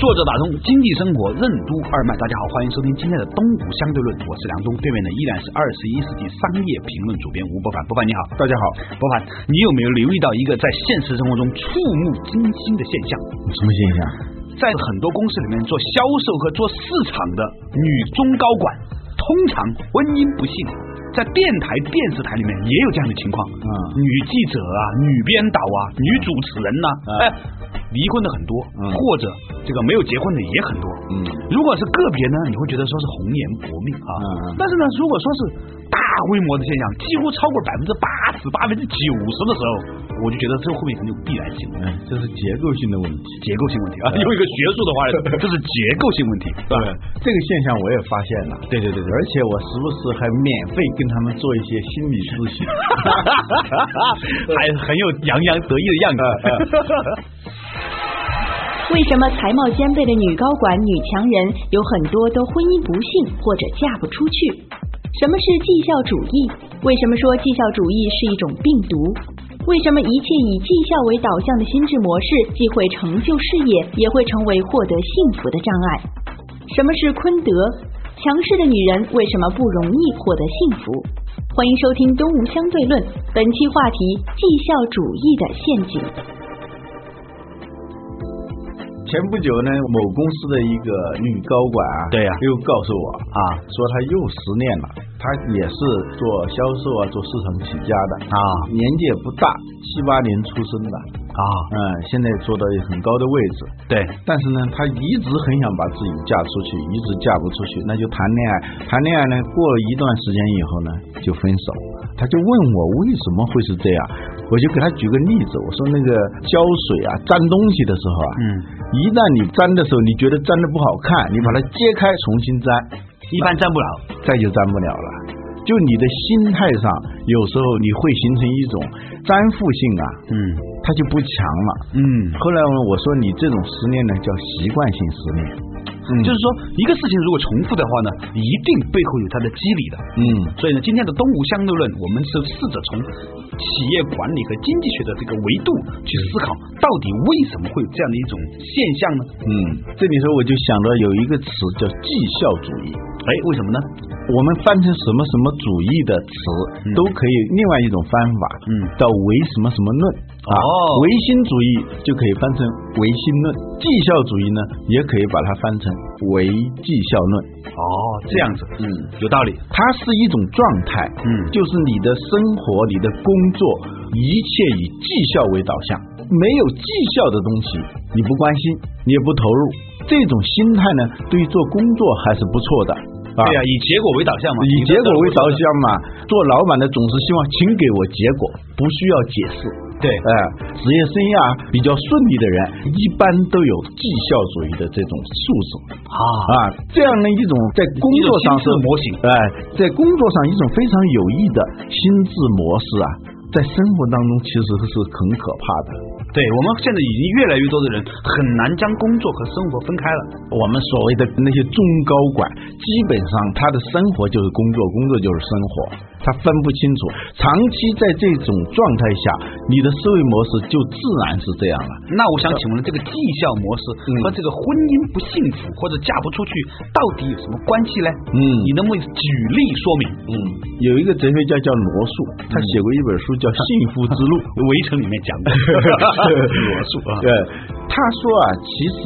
作者打通经济生活任督二脉，大家好，欢迎收听今天的东吴相对论，我是梁东，对面的依然是二十一世纪商业评论主编吴伯凡，伯凡你好，大家好，伯凡，你有没有留意到一个在现实生活中触目惊心的现象？什么现象？在很多公司里面做销售和做市场的女中高管，通常婚姻不幸，在电台、电视台里面也有这样的情况，嗯。女记者啊，女编导啊，女主持人呐、哎、离婚的很多，嗯。或者这个没有结婚的也很多，嗯。如果是个别呢，你会觉得说是红颜薄命啊。嗯嗯。但是呢，如果说是大规模的现象，几乎超过百分之八十、百分之九十的时候，我就觉得这后面很有必然性，嗯，这是结构性的问题。结构性问题啊。用一个学术的话来 说，这是结构性问题，是吧？这个现象我也发现了。对对对对而且我时不时还免费跟他们做一些心理咨询，还很有洋洋得意的样子。为什么才貌兼备的女高管、女强人有很多都婚姻不幸或者嫁不出去？什么是绩效主义？为什么说绩效主义是一种病毒？为什么一切以绩效为导向的心智模式，既会成就事业，也会成为获得幸福的障碍？什么是坤德？强势的女人为什么不容易获得幸福？欢迎收听《东吴相对论》，本期话题：绩效主义的陷阱。前不久呢，某公司的一个女高管啊，对呀又告诉我啊说她又失恋了。她也是做销售啊，做市场起家的啊年纪也不大，七八年出生的啊，嗯，现在做到很高的位置。对，但是呢，她一直很想把自己嫁出去，一直嫁不出去，那就谈恋爱。谈恋爱呢，过了一段时间以后呢，就分手。她就问我为什么会是这样，我就给她举个例子，我说那个胶水啊，粘东西的时候啊，嗯，一旦你粘的时候，你觉得粘的不好看，你把它揭开重新粘，一般粘不了。再就粘不了了。就你的心态上，有时候你会形成一种粘附性啊，嗯它就不强了。嗯，后来呢，我说你这种失恋呢，叫习惯性失恋。嗯就是说一个事情如果重复的话呢，一定背后有它的机理的。嗯所以呢，今天的东吴相对论，我们是试着从企业管理和经济学的这个维度去思考，到底为什么会有这样的一种现象呢？嗯，这里头我就想到有一个词叫绩效主义。哎，为什么呢？我们翻成什么什么主义的词，嗯都可以另外一种方法，嗯叫唯什么什么论啊，哦唯心主义就可以翻成唯心论，绩效主义呢，也可以把它翻成唯绩效论。哦，这样子，嗯，有道理。它是一种状态，嗯就是你的生活、你的工作，一切以绩效为导向，没有绩效的东西你不关心，你也不投入，这种心态呢，对于做工作还是不错的。啊。对呀、以结果为导向嘛，以结果为导向嘛，做老板的总是希望请给我结果，不需要解释。对。哎、职业生涯比较顺利的人，一般都有绩效主义的这种素质啊。啊，这样的一种在工作上是模型。哎、在工作上一种非常有益的心智模式啊，在生活当中其实是很可怕的。对我们现在已经越来越多的人很难将工作和生活分开了。我们所谓的那些中高管，基本上他的生活就是工作，工作就是生活，他分不清楚。长期在这种状态下，你的思维模式就自然是这样了。那我想请问，这个绩效模式嗯和这个婚姻不幸福或者嫁不出去，到底有什么关系呢？嗯你能不能举例说明？嗯，有一个哲学家叫罗素，他写过一本书叫《幸福之路》。围城里面讲的 罗素啊，对，他说啊，其实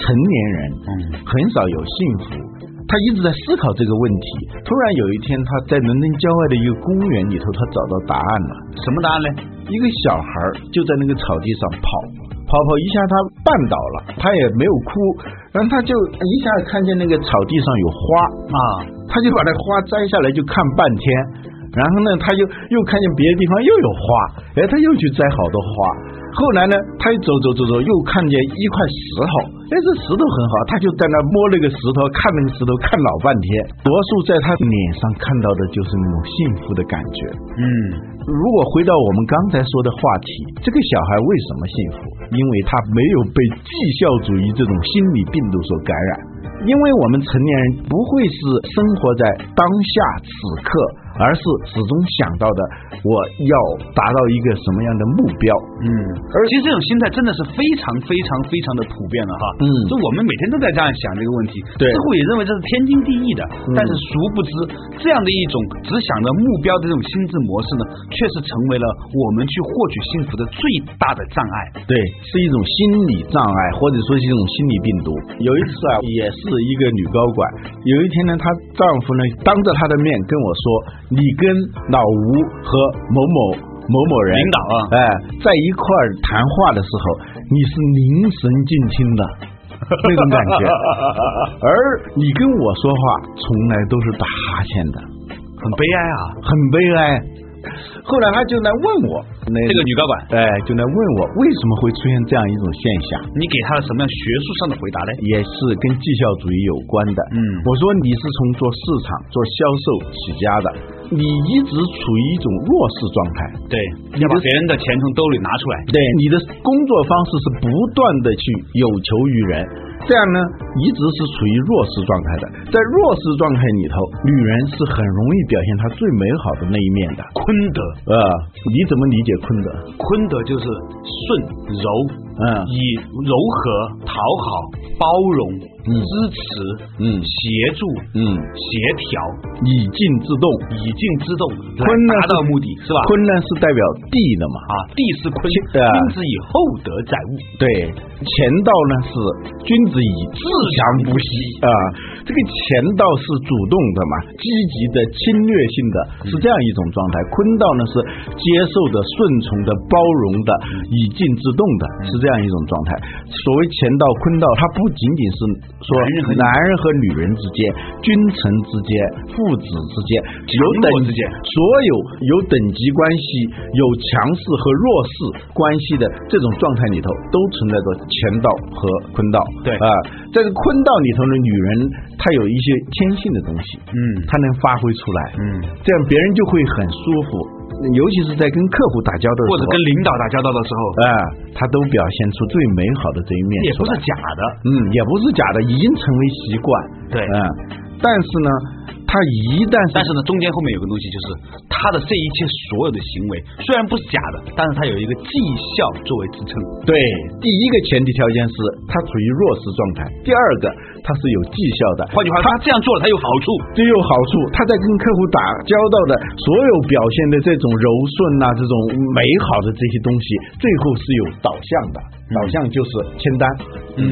成年人嗯很少有幸福。他一直在思考这个问题。突然有一天，他在伦敦郊外的一个公园里头，他找到答案了。什么答案呢？一个小孩儿就在那个草地上跑，跑跑一下他绊倒了，他也没有哭，然后他就一下看见那个草地上有花啊，他就把那花摘下来就看半天，然后呢，他又又看见别的地方又有花，哎，他又去摘好多花。后来呢，他又走走走走，又看见一块石头，哎，这石头很好，他就在那摸那个石头，看那个石头，看老半天。罗素在他脸上看到的就是那种幸福的感觉。嗯，如果回到我们刚才说的话题，这个小孩为什么幸福？因为他没有被绩效主义这种心理病毒所感染。因为我们成年人不会是生活在当下此刻。而是始终想到的，我要达到一个什么样的目标？嗯，而其实这种心态真的是非常非常非常的普遍了哈。嗯，就我们每天都在这样想这个问题，对，似乎也认为这是天经地义的。但是殊不知，这样的一种只想着目标的这种心智模式呢，确实成为了我们去获取幸福的最大的障碍。对，是一种心理障碍，或者说是一种心理病毒。有一次啊，也是一个女高管，有一天呢，她丈夫呢当着她的面跟我说。你跟老吴和某某某某人领导啊，哎，在一块儿谈话的时候，你是凝神静听的 那种感觉，而你跟我说话从来都是打哈欠的，很悲哀啊，很悲哀。后来他就来问我，那这个女高管，哎，就来问我为什么会出现这样一种现象？你给他了什么样学术上的回答呢？也是跟绩效主义有关的。嗯，我说你是从做市场、做销售起家的，你一直处于一种弱势状态。对，你要把别人的钱从兜里拿出来。对，你的工作方式是不断的去有求于人。这样呢，一直是处于弱势状态的。在弱势状态里头，女人是很容易表现她最美好的那一面的。坤德，呃，你怎么理解坤德？坤德就是顺柔，嗯，以柔和、讨好、包容。支持，嗯，协助，嗯，协调，以静制动，以静制动，坤呢达到目的是吧？坤呢是代表地的嘛？啊，地是坤，君子以厚德载物。对，乾道呢是君子以自强不息啊。这个乾道是主动的嘛，积极的、侵略性的，是这样一种状态。坤道呢是接受的、顺从的、包容的、以静制动的，是这样一种状态。所谓乾道、坤道，它不仅仅是。说男人和女人之间、君臣之间、父子之间、有等之间，所有有等级关系、有强势和弱势关系的这种状态里头，都存在着乾道和坤道。对啊，在这坤道里头的，女人她有一些天性的东西，嗯，她能发挥出来，嗯，这样别人就会很舒服。尤其是在跟客户打交道的时候，或者跟领导打交道的时候，哎，他都表现出最美好的这一面，也不是假的，嗯，也不是假的，已经成为习惯，对，嗯，但是呢。他一旦，但是呢，中间后面有个东西，就是他的这一切所有的行为虽然不是假的，但是他有一个绩效作为支撑。对，第一个前提条件是他处于弱势状态，第二个他是有绩效的。换句话说，他这样做了，他有好处，这有好处。他在跟客户打交道的所有表现的这种柔顺呐，这种美好的这些东西，最后是有导向的，导向就是签单。嗯，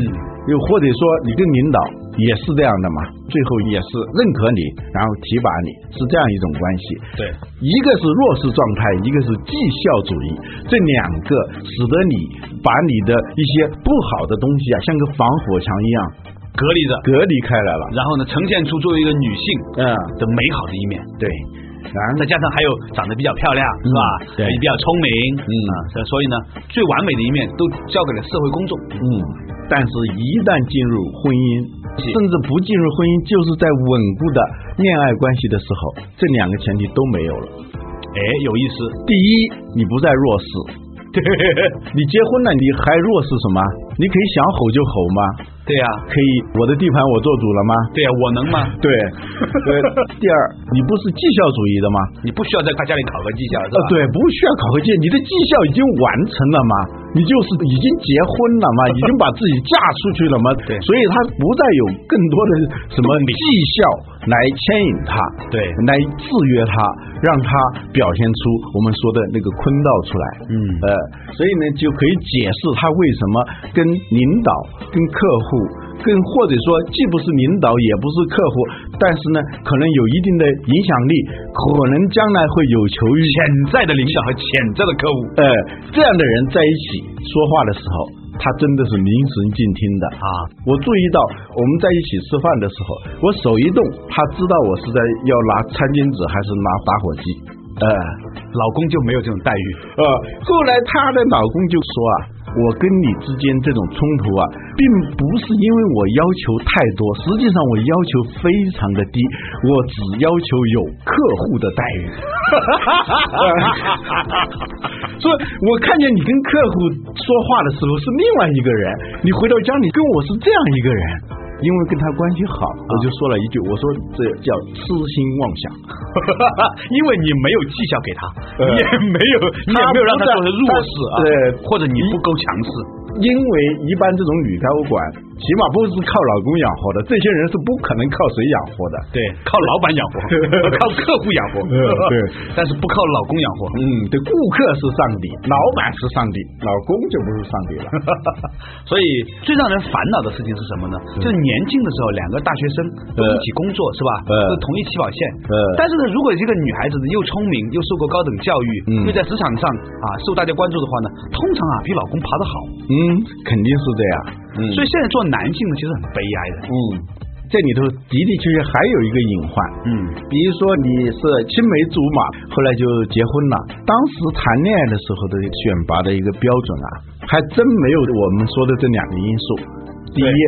又或者说你跟领导也是这样的嘛，最后也是认可你。然后提拔你是这样一种关系，对，一个是弱势状态，一个是绩效主义，这两个使得你把你的一些不好的东西啊，像个防火墙一样隔离着，隔离开来了。然后呢，呈现出作为一个女性嗯。的美好的一面，对，再加上还有长得比较漂亮，是吧？对，比较聪明，嗯，所以呢，最完美的一面都交给了社会公众，嗯，但是一旦进入婚姻。甚至不进入婚姻，就是在稳固的恋爱关系的时候，这两个前提都没有了。哎，有意思。第一，你不再弱势。你结婚了，你还弱势什么？你可以想吼就吼吗？对呀，可以。我的地盘我做主了吗？对呀，我能吗？对。第二，你不是绩效主义的吗？你不需要在他家里考核绩效，是吧？对，不需要考核绩，你的绩效已经完成了吗？你就是已经结婚了嘛，已经把自己嫁出去了嘛。对。所以他不再有更多的什么绩效来牵引他，对，来制约他，让他表现出我们说的那个坤道出来。嗯。呃，所以呢，就可以解释他为什么跟领导、跟客户。更或者说，既不是领导，也不是客户，但是呢，可能有一定的影响力，可能将来会有求于潜在的领导和潜在的客户。呃，这样的人在一起说话的时候，他真的是凝神静听的啊。我注意到我们在一起吃饭的时候，我手一动，他知道我是在要拿餐巾纸还是拿打火机。呃，老公就没有这种待遇。呃，后来她的老公就说啊，我跟你之间这种冲突啊，并不是因为我要求太多，实际上我要求非常的低，我只要求有客户的待遇。所以我看见你跟客户说话的时候是另外一个人，你回到家里跟我是这样一个人，因为跟他关系好，我就说了一句，我说这叫痴心妄想。因为你没有绩效给他，也没有，你也没有让他做成弱势啊，对或者你不够强势。因为一般这种女高管，起码不是靠老公养活的，这些人是不可能靠谁养活的。对，靠老板养活，靠客户养活，嗯对，但是不靠老公养活。嗯，对，顾客是上帝，老板是上帝，老公就不是上帝了。所以最让人烦恼的事情是什么呢？就是年轻的时候，两个大学生都一起工作，是吧？呃都同一起跑线。呃但是呢，如果一个女孩子呢又聪明，又受过高等教育，嗯又在职场上啊受大家关注的话呢，通常啊比老公爬得好。嗯，肯定是这样。嗯所以现在做男性的，其实很悲哀的。嗯，这里头的的确确还有一个隐患。嗯比如说你是青梅竹马，后来就结婚了。当时谈恋爱的时候的选拔的一个标准啊，还真没有我们说的这两个因素。第一，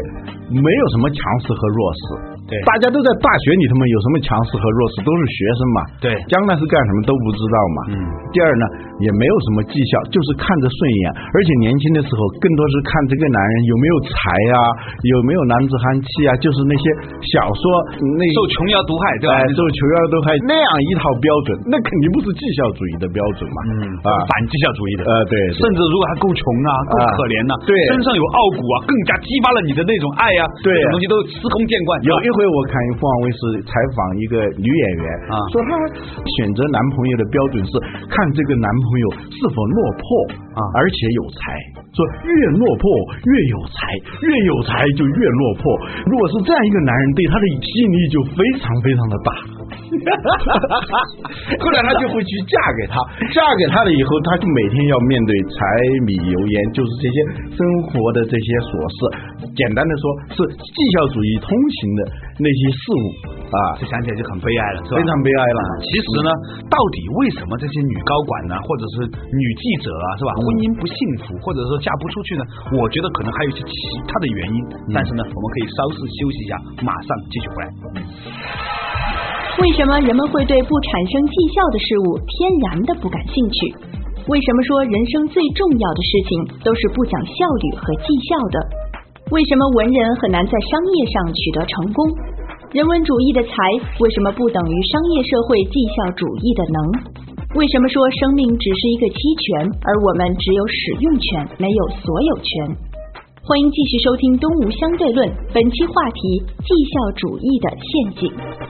没有什么强势和弱势。对大家都在大学里头嘛，有什么强势和弱势，都是学生嘛。对将来是干什么都不知道嘛。嗯。第二呢，也没有什么绩效，就是看着顺眼，而且年轻的时候更多是看这个男人有没有才啊，有没有男子汉气啊，就是那些小说那受琼瑶毒害，对吧？哎，受琼瑶毒害那样一套标准，那肯定不是绩效主义的标准嘛。嗯啊，反绩效主义的。呃，对，甚至如果他够穷啊，够啊可怜呐、对身上有傲骨啊，更加激发了你的那种爱啊、对这种东西都司空见惯。有一回我看凤凰卫视采访一个女演员啊说她选择男朋友的标准是看这个男朋友是否落魄啊而且有才。说越落魄越有才，越有才就越落魄。如果是这样一个男人，对她的吸引力就非常非常的大。后来她就会去嫁给他，嫁给他了以后，她就每天要面对柴米油盐，就是这些生活的这些琐事。简单的说，是绩效主义通行的那些事物啊，这想起来就很悲哀了，是吧？非常悲哀了。其实呢，到底为什么这些女高管呢，或者是女记者啊，是吧？婚姻不幸福，或者说嫁不出去呢？我觉得可能还有一些其他的原因。但是呢，我们可以稍事休息一下，马上继续回来。为什么人们会对不产生绩效的事物天然的不感兴趣？为什么说人生最重要的事情都是不讲效率和绩效的？为什么文人很难在商业上取得成功？人文主义的才为什么不等于商业社会绩效主义的能？为什么说生命只是一个期权，而我们只有使用权，没有所有权？欢迎继续收听《东吴相对论》，本期话题：绩效主义的陷阱。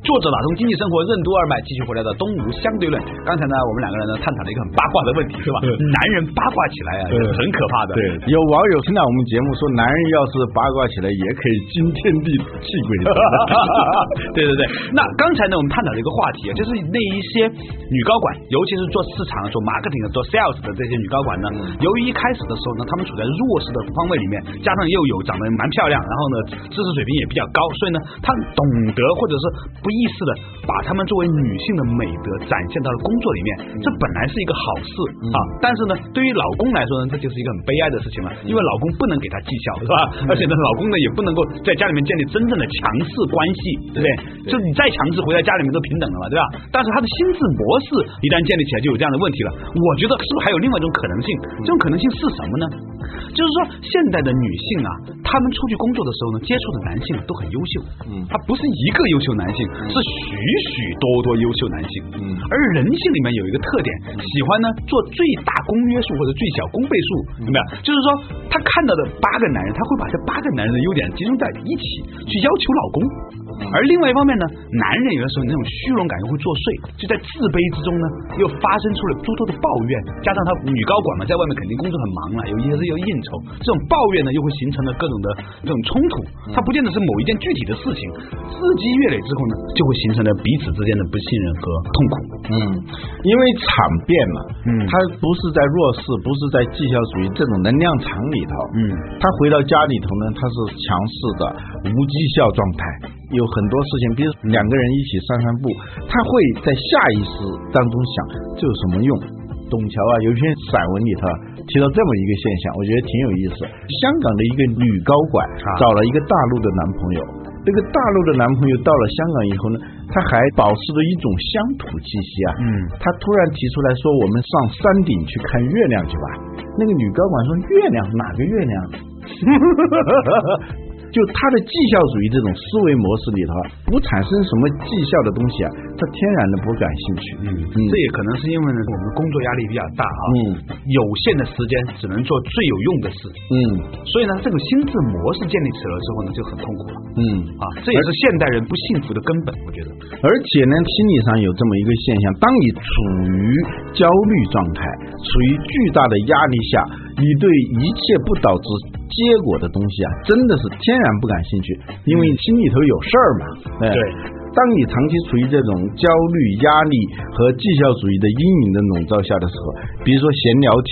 作者打通经济生活任督二脉，继续回来的东吴相对论。刚才呢，我们两个人呢探讨了一个很八卦的问题，是吧？对男人八卦起来啊，对很可怕的。对，有网友听到我们节目说，男人要是八卦起来，也可以惊天地泣鬼神。对对对，那刚才呢，我们探讨了一个话题啊，就是那一些女高管，尤其是做市场、做 marketing、做 sales 的这些女高管呢，由于一开始的时候呢，她们处在弱势的方位里面，加上又有长得蛮漂亮，然后呢，知识水平也比较高，所以呢，她懂得或者是不意识的把她们作为女性的美德展现到了工作里面，这本来是一个好事啊，但是呢，对于老公来说呢，这就是一个很悲哀的事情了，因为老公不能给她绩效，是吧？而且呢，老公呢也不能够在家里面建立真正的强势关系，对不对？就你再强势，回到家里面都平等了嘛，对吧？但是他的心智模式一旦建立起来，就有这样的问题了。我觉得是不是还有另外一种可能性？这种可能性是什么呢？就是说，现代的女性啊，她们出去工作的时候呢，接触的男性都很优秀，嗯。他不是一个优秀男性，是许许多多优秀男性，嗯。而人性里面有一个特点，喜欢呢做最大公约数或者最小公倍数，有没有？就是说，她看到的八个男人，她会把这八个男人的优点集中在一起，去要求老公。而另外一方面呢，男人有的时候那种虚荣感又会作祟，就在自卑之中呢，又发生出了诸多的抱怨，加上他女高管嘛，在外面肯定工作很忙了，有一些是要应酬，这种抱怨呢，又会形成了各种的这种冲突。它不见得是某一件具体的事情，日积月累之后呢，就会形成了彼此之间的不信任和痛苦。嗯，因为场变嘛，嗯他不是在弱势，不是在绩效主义这种能量场里头，嗯，他回到家里头呢，他是强势的无绩效状态，有很多事情，比如两个人一起散散步，他会在下意识当中想这有什么用？董桥啊，有一篇散文里头啊提到这么一个现象，我觉得挺有意思。香港的一个女高管找了一个大陆的男朋友，这个大陆的男朋友到了香港以后呢，他还保持着一种乡土气息啊。嗯他突然提出来说：“我们上山顶去看月亮去吧。”那个女高管说：“月亮哪个月亮？” 就他的绩效主义这种思维模式里头啊，不产生什么绩效的东西啊，他天然的不感兴趣。嗯，这也可能是因为呢，我们工作压力比较大啊，嗯。有限的时间只能做最有用的事，嗯。所以呢，这个心智模式建立起来之后呢，就很痛苦了。嗯，啊，这也是现代人不幸福的根本，我觉得。而且呢，心理上有这么一个现象：当你处于焦虑状态，处于巨大的压力下，你对一切不导致结果的东西啊，真的是天然不感兴趣，因为你心里头有事儿嘛。哎对当你长期处于这种焦虑、压力和绩效主义的阴影的笼罩下的时候，比如说闲聊天、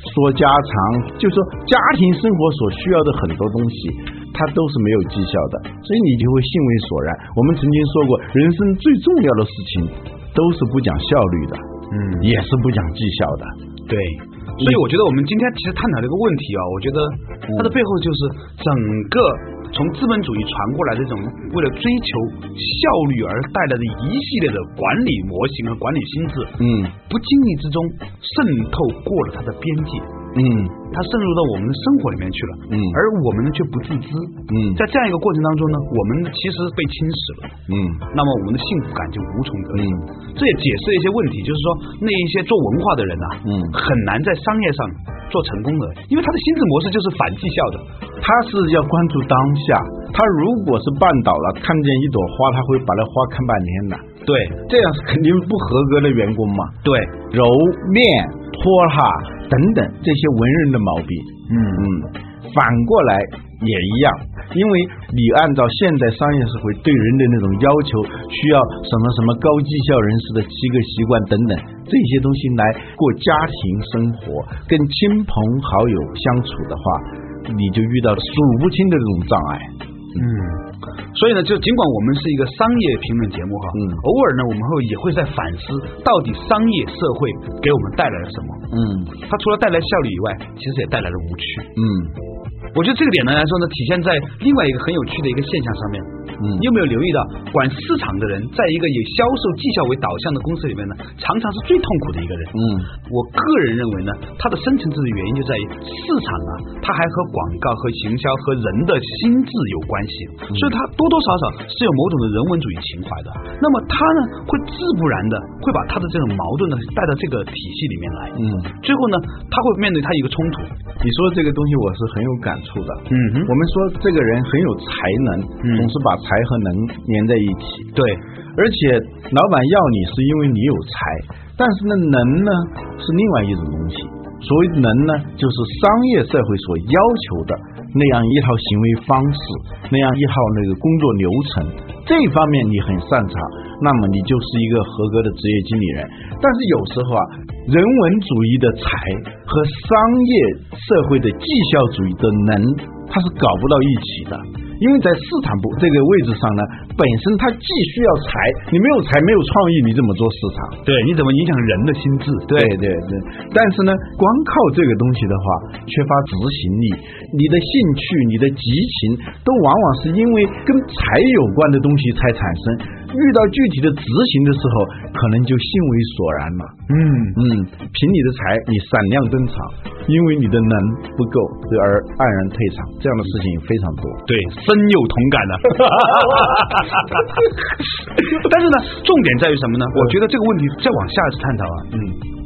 说家常，就说家庭生活所需要的很多东西，它都是没有绩效的，所以你就会兴味索然。我们曾经说过，人生最重要的事情都是不讲效率的，嗯也是不讲绩效的。对，所以我觉得我们今天其实探讨这个问题啊，我觉得它的背后就是整个从资本主义传过来的这种为了追求效率而带来的一系列的管理模型和管理心智，嗯不经意之中渗透过了它的边界。嗯它渗入到我们的生活里面去了，嗯而我们呢却不自知，嗯在这样一个过程当中呢，我们其实被侵蚀了，嗯那么我们的幸福感就无从得知。嗯这也解释了一些问题，就是说那一些做文化的人啊，嗯很难在商业上做成功的，因为他的心智模式就是反绩效的。他是要关注当下，他如果是绊倒了，看见一朵花，他会把那花看半天的。对这样是肯定不合格的员工嘛。对，揉面、拖哈等等这些文人的毛病。嗯嗯，反过来也一样，因为你按照现代商业社会对人的那种要求，需要什么什么高绩效人士的七个习惯等等这些东西来过家庭生活，跟亲朋好友相处的话，你就遇到数不清的这种障碍。嗯，所以呢，就尽管我们是一个商业评论节目哈，嗯偶尔呢，我们会也会在反思，到底商业社会给我们带来了什么？嗯它除了带来效率以外，其实也带来了无趣。嗯我觉得这个点呢来说呢，体现在另外一个很有趣的一个现象上面。嗯你有没有留意到，管市场的人，在一个以销售绩效为导向的公司里面呢，常常是最痛苦的一个人。嗯我个人认为呢，它的深层次的原因就在于市场啊，它还和广告和行销和人的心智有关系，所以它多多少少是有某种的人文主义情怀的。那么他呢，会自不然的会把他的这种矛盾呢带到这个体系里面来。嗯，最后呢，他会面对他一个冲突。你说这个东西我是很有感触的。嗯哼我们说这个人很有才能，嗯总是把才和能连在一起。对，而且老板要你是因为你有才，但是呢，能呢是另外一种东西。所谓能呢，就是商业社会所要求的那样一套行为方式，那样一套那个工作流程。这方面你很擅长，那么你就是一个合格的职业经理人。但是有时候啊，人文主义的才和商业社会的绩效主义的能，它是搞不到一起的。因为在市场部这个位置上呢，本身它既需要才，你没有才没有创意，你怎么做市场？对，你怎么影响人的心智？对对对，但是呢，光靠这个东西的话，缺乏执行力，你的兴趣、你的激情，都往往是因为跟财有关的东西才产生。遇到具体的执行的时候，可能就兴味索然了。嗯，嗯，凭你的才，你闪亮登场，因为你的能不够而黯然退场，这样的事情非常多。对，深有同感的。但是呢，重点在于什么呢？我觉得这个问题再往下去探讨啊，嗯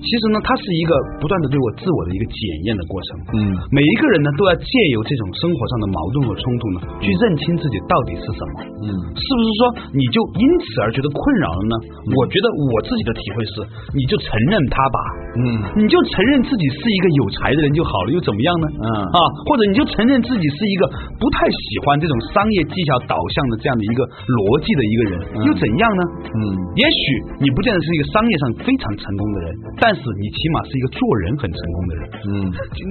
其实呢，它是一个不断的对我自我的一个检验的过程。嗯每一个人呢，都要借由这种生活上的矛盾和冲突呢，去认清自己到底是什么。嗯是不是说你就因此而觉得困扰了呢？我觉得我自己的体会是，你就承认它吧，嗯你就承认自己是一个有才的人就好了，又怎么样呢？嗯啊，或者你就承认自己是一个不太喜欢这种商业技巧导向的这样的一个逻辑的一个人，又怎样呢？嗯也许你不见得是一个商业上非常成功的人，但是你起码是一个做人很成功的人。嗯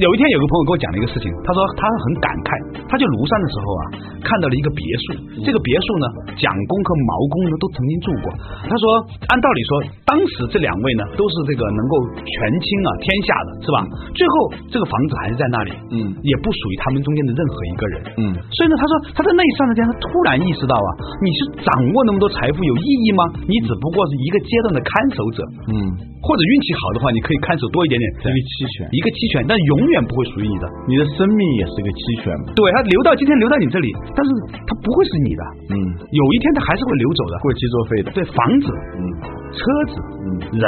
有一天有个朋友跟我讲了一个事情，他说他很感慨，他去庐山的时候啊，看到了一个别墅，这个别墅呢，蒋公和毛公呢都曾经住过。他说，按道理说，当时这两位呢都是这个能够权倾啊天下的，是吧？最后这个房子还是在那里，嗯也不属于他们中间的任何一个人。嗯所以呢，他说他在那一刹那间，他突然意识到啊，你是掌握那么多财富有意义吗？你只不过是一个阶段的看守者，嗯，或者运气好的话，你可以看守多一点点，一个期权，一个期权，但永远不会属于你的。你的生命也是一个期权。嘛。对，它留到今天留到你这里，但是它不会是你的，嗯，有一天它还是会流走的。过期作废的。对，房子、嗯。车子、嗯。人、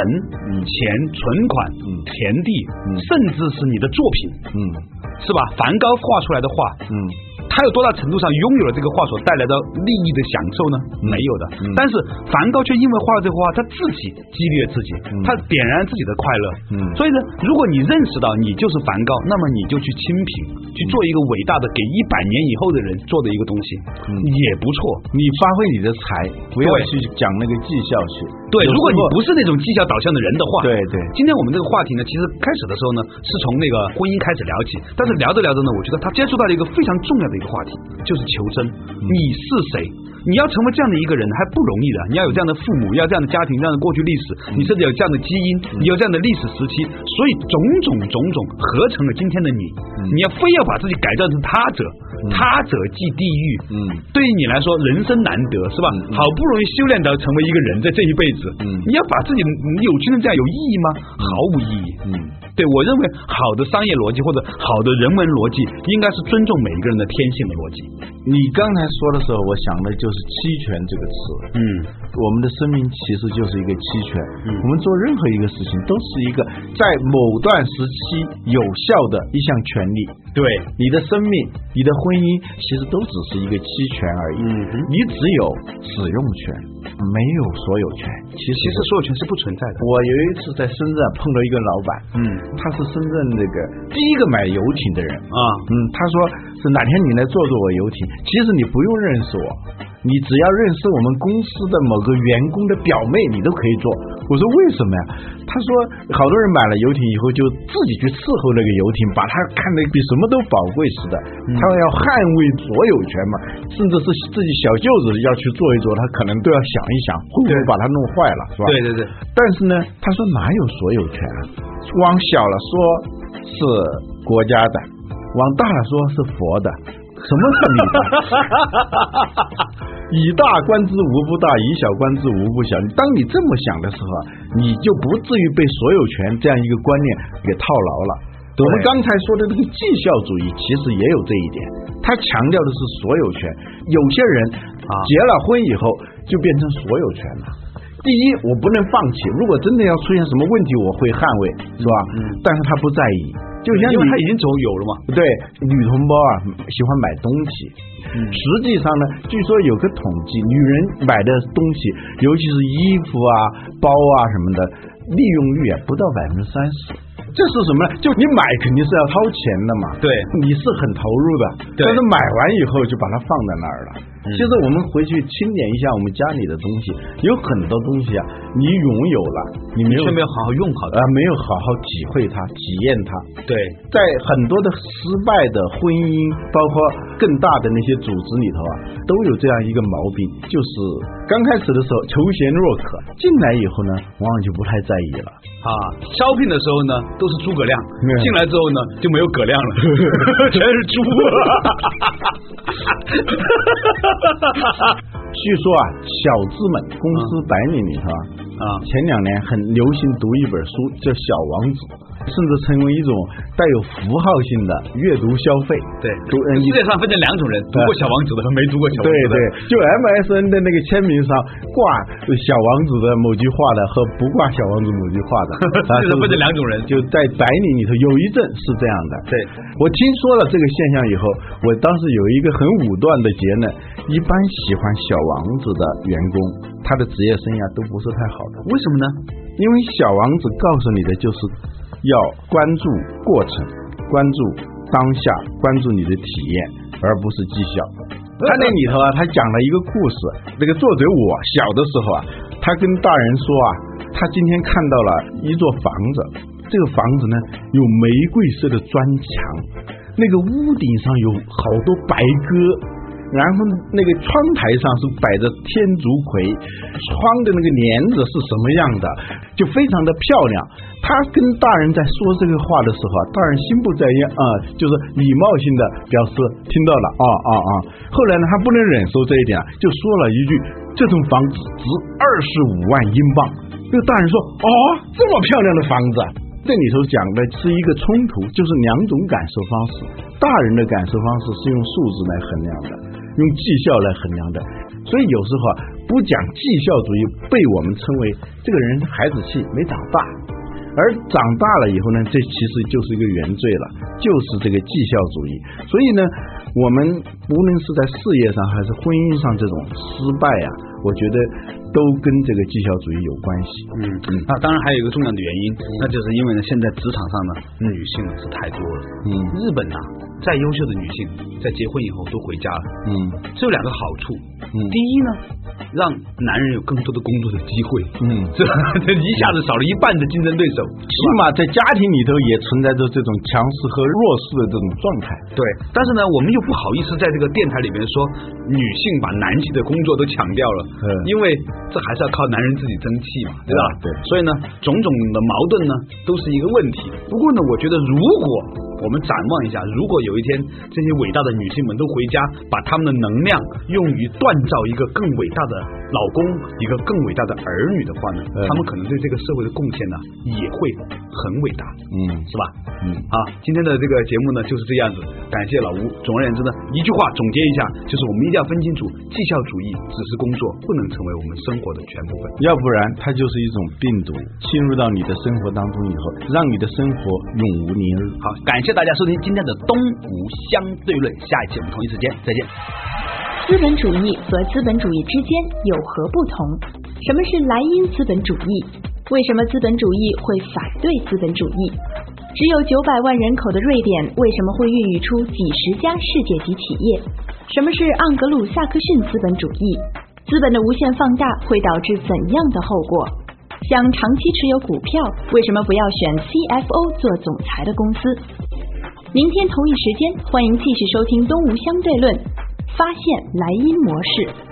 嗯。钱、存款、嗯。田地，嗯。甚至是你的作品，嗯。是吧？梵高画出来的画，嗯他有多大程度上拥有了这个画所带来的利益的享受呢？没有的。嗯但是梵高却因为画了这幅画，他自己激励了自己，嗯他点燃自己的快乐。嗯所以呢，如果你认识到你就是梵高，那么你就去清贫，去做一个伟大的给一百年以后的人做的一个东西，嗯也不错。你发挥你的才，不要去讲那个绩效去。对，如果你不是那种绩效导向的人的话，对对今天我们这个话题呢，其实开始的时候呢，是从那个婚姻开始聊起，但是聊着聊着呢，我觉得他接触到了一个非常重要的一个话题，就是求真。你是谁？你要成为这样的一个人还不容易的，你要有这样的父母，要这样的家庭，这样的过去历史，你甚至有这样的基因，你有这样的历史时期，所以种种种种合成了今天的你。你要非要把自己改造成他者，他者即地狱。嗯对于你来说，人生难得是吧？好不容易修炼到成为一个人，在这一辈子，嗯你要把自己扭曲成这样有意义吗？毫无意义。嗯对我认为，好的商业逻辑或者好的人文逻辑，应该是尊重每一个人的天性的逻辑。你刚才说的时候，我想的就是期权这个词。嗯我们的生命其实就是一个期权。嗯我们做任何一个事情，都是一个在某段时期有效的一项权利。对，你的生命、你的婚姻，其实都只是一个期权而已。嗯你只有使用权，没有所有权。其实其实所有权是不存在的。我有一次在深圳碰到一个老板，嗯他是深圳那个第一个买游艇的人。啊，嗯，他说是哪天你来坐坐我游艇，其实你不用认识我，你只要认识我们公司的某个员工的表妹，你都可以做。我说为什么呀？他说好多人买了游艇以后就自己去伺候那个游艇，把它看得比什么都宝贵似的，他要捍卫所有权嘛，甚至是自己小舅子要去做一做，他可能都要想一想会不会把它弄坏了，是吧？对对对，但是呢，他说哪有所有权啊？往小了说是国家的，往大了说是佛的。什么是你的？以大观之无不大，以小观之无不小。当你这么想的时候啊，你就不至于被所有权这样一个观念给套牢了。我们刚才说的这个绩效主义，其实也有这一点，它强调的是所有权。有些人啊结了婚以后就变成所有权了。第一，我不能放弃。如果真的要出现什么问题，我会捍卫，是吧？嗯但是他不在意，就因为他已经走有了嘛。对女同胞啊，喜欢买东西。嗯实际上呢，据说有个统计，女人买的东西，尤其是衣服啊、包啊什么的，利用率啊不到百分之三十。这是什么呢？就你买肯定是要掏钱的嘛，对你是很投入的，对但是买完以后就把它放在那儿了。嗯其实我们回去清点一下我们家里的东西，有很多东西啊，你拥有了，你没有却没有好好用好啊它。，没有好好体会它、体验它。对，在很多的失败的婚姻，包括更大的那些组织里头啊，都有这样一个毛病，就是刚开始的时候求贤若渴，进来以后呢，往往就不太在意了。啊，招聘的时候呢都是诸葛亮，嗯进来之后呢就没有葛亮了，全是猪。据说啊，小资们公司白领里头啊，啊前两年很流行读一本书叫《小王子》，甚至成为一种带有符号性的阅读消费。对，世界上分成两种人，读过小王子的和没读过小王子的。对，就 MSN 的那个签名上挂小王子的某句话的和不挂小王子某句话的，啊这是分成两种人就在白领里头有一阵是这样的。对我听说了这个现象以后，我当时有一个很武断的结论：一般喜欢小王子的员工，他的职业生涯都不是太好的。为什么呢？因为小王子告诉你的就是要关注过程，关注当下，关注你的体验，而不是绩效。他那里头啊，他讲了一个故事。那个作者我小的时候啊，他跟大人说啊，他今天看到了一座房子，这个房子呢有玫瑰色的砖墙，那个屋顶上有好多白鸽。然后那个窗台上是摆着天竺葵，窗的那个帘子是什么样的，就非常的漂亮。他跟大人在说这个话的时候啊，大人心不在焉啊、就是礼貌性的表示听到了啊啊啊。后来呢，他不能忍受这一点，就说了一句：“这栋房子值二十五万英镑。”那个大人说：“哦，这么漂亮的房子。”这里头讲的是一个冲突，就是两种感受方式。大人的感受方式是用数字来衡量的，用绩效来衡量的。所以有时候啊，不讲绩效主义，被我们称为这个人孩子气没长大。而长大了以后呢，这其实就是一个原罪了，就是这个绩效主义。所以呢，我们无论是在事业上还是婚姻上这种失败啊，我觉得都跟这个绩效主义有关系。嗯嗯，那当然还有一个重要的原因，那就是因为呢，现在职场上呢，女性是太多了。嗯日本啊、再优秀的女性在结婚以后都回家了，嗯这有两个好处。嗯第一呢，让男人有更多的工作的机会，嗯，这这一下子少了一半的竞争对手。起码在家庭里头也存在着这种强势和弱势的这种状态。对，但是呢，我们又不好意思在这个电台里面说女性把男性的工作都抢掉了，嗯因为这还是要靠男人自己争气嘛，对吧？对所以呢，种种的矛盾呢都是一个问题。不过呢，我觉得如果我们展望一下，如果有一天这些伟大的女性们都回家，把她们的能量用于锻造一个更伟大的老公，一个更伟大的儿女的话呢，嗯她们可能对这个社会的贡献呢也会很伟大，嗯是吧？嗯好，今天的这个节目呢就是这样子，感谢老吴。总而言之呢，一句话总结一下，就是我们一定要分清楚，绩效主义只是工作，不能成为我们生活的全部分。要不然它就是一种病毒，侵入到你的生活当中以后，让你的生活永无宁日。好，感大家收听今天的东吴相对论，下一期我们同一时间再见。资本主义和资本主义之间有何不同？什么是莱茵资本主义？为什么资本主义会反对资本主义？只有九百万人口的瑞典为什么会孕育出几十家世界级企业？什么是盎格鲁撒克逊资本主义？资本的无限放大会导致怎样的后果？想长期持有股票，为什么不要选 CFO 做总裁的公司？明天同一时间，欢迎继续收听《东吴相对论》，发现莱茵模式。